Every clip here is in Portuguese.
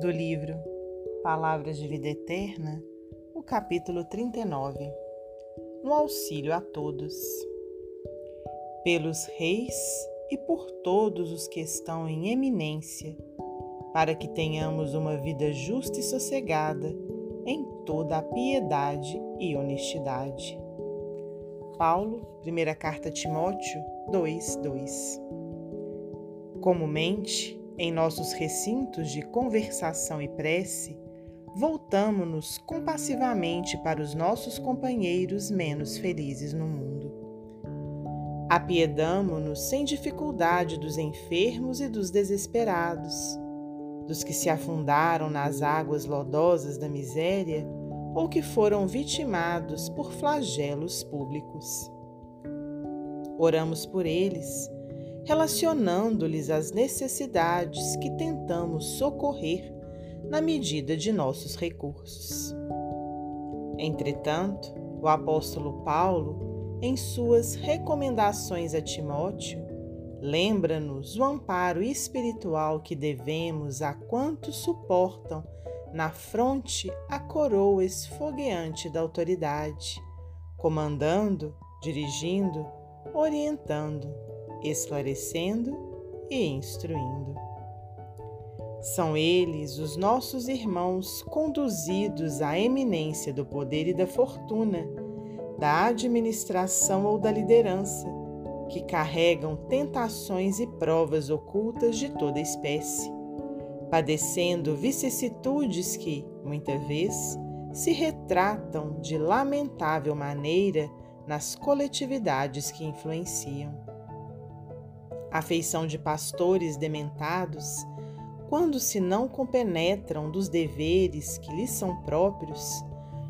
do livro Palavras de Vida Eterna, o capítulo 39 Um auxílio a todos. Pelos reis e por todos os que estão em eminência, para que tenhamos uma vida justa e sossegada em toda a piedade e honestidade. Paulo, primeira carta a Timóteo 2:2. Comumente, em nossos recintos de conversação e prece, voltamo-nos compassivamente para os nossos companheiros menos felizes no mundo. Apiedamo-nos sem dificuldade dos enfermos e dos desesperados, dos que se afundaram nas águas lodosas da miséria ou que foram vitimados por flagelos públicos. Oramos por eles relacionando-lhes as necessidades que tentamos socorrer na medida de nossos recursos. Entretanto, o apóstolo Paulo, em suas recomendações a Timóteo, lembra-nos o amparo espiritual que devemos a quantos suportam na fronte a coroa esfogueante da autoridade, comandando, dirigindo, orientando, esclarecendo e instruindo. São eles os nossos irmãos conduzidos à eminência do poder e da fortuna, da administração ou da liderança, que carregam tentações e provas ocultas de toda espécie, padecendo vicissitudes que, muita vez, se retratam de lamentável maneira nas coletividades que influenciam a feição de pastores dementados, quando se não compenetram dos deveres que lhes são próprios,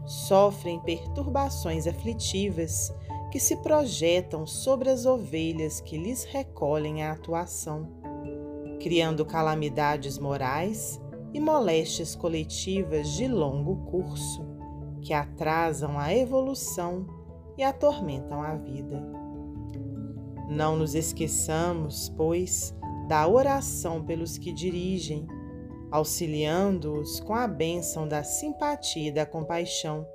sofrem perturbações aflitivas que se projetam sobre as ovelhas que lhes recolhem a atuação, criando calamidades morais e moléstias coletivas de longo curso, que atrasam a evolução e atormentam a vida. Não nos esqueçamos, pois, da oração pelos que dirigem, auxiliando-os com a bênção da simpatia e da compaixão,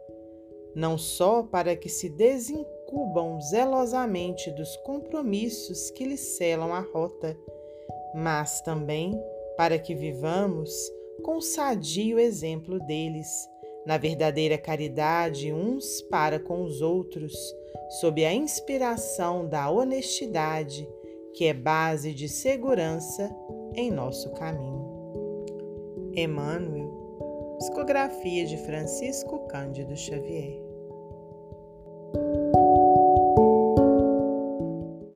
não só para que se desencubam zelosamente dos compromissos que lhes selam a rota, mas também para que vivamos com o sadio exemplo deles, na verdadeira caridade uns para com os outros, sob a inspiração da honestidade, que é base de segurança em nosso caminho. Emmanuel, psicografia de Francisco Cândido Xavier.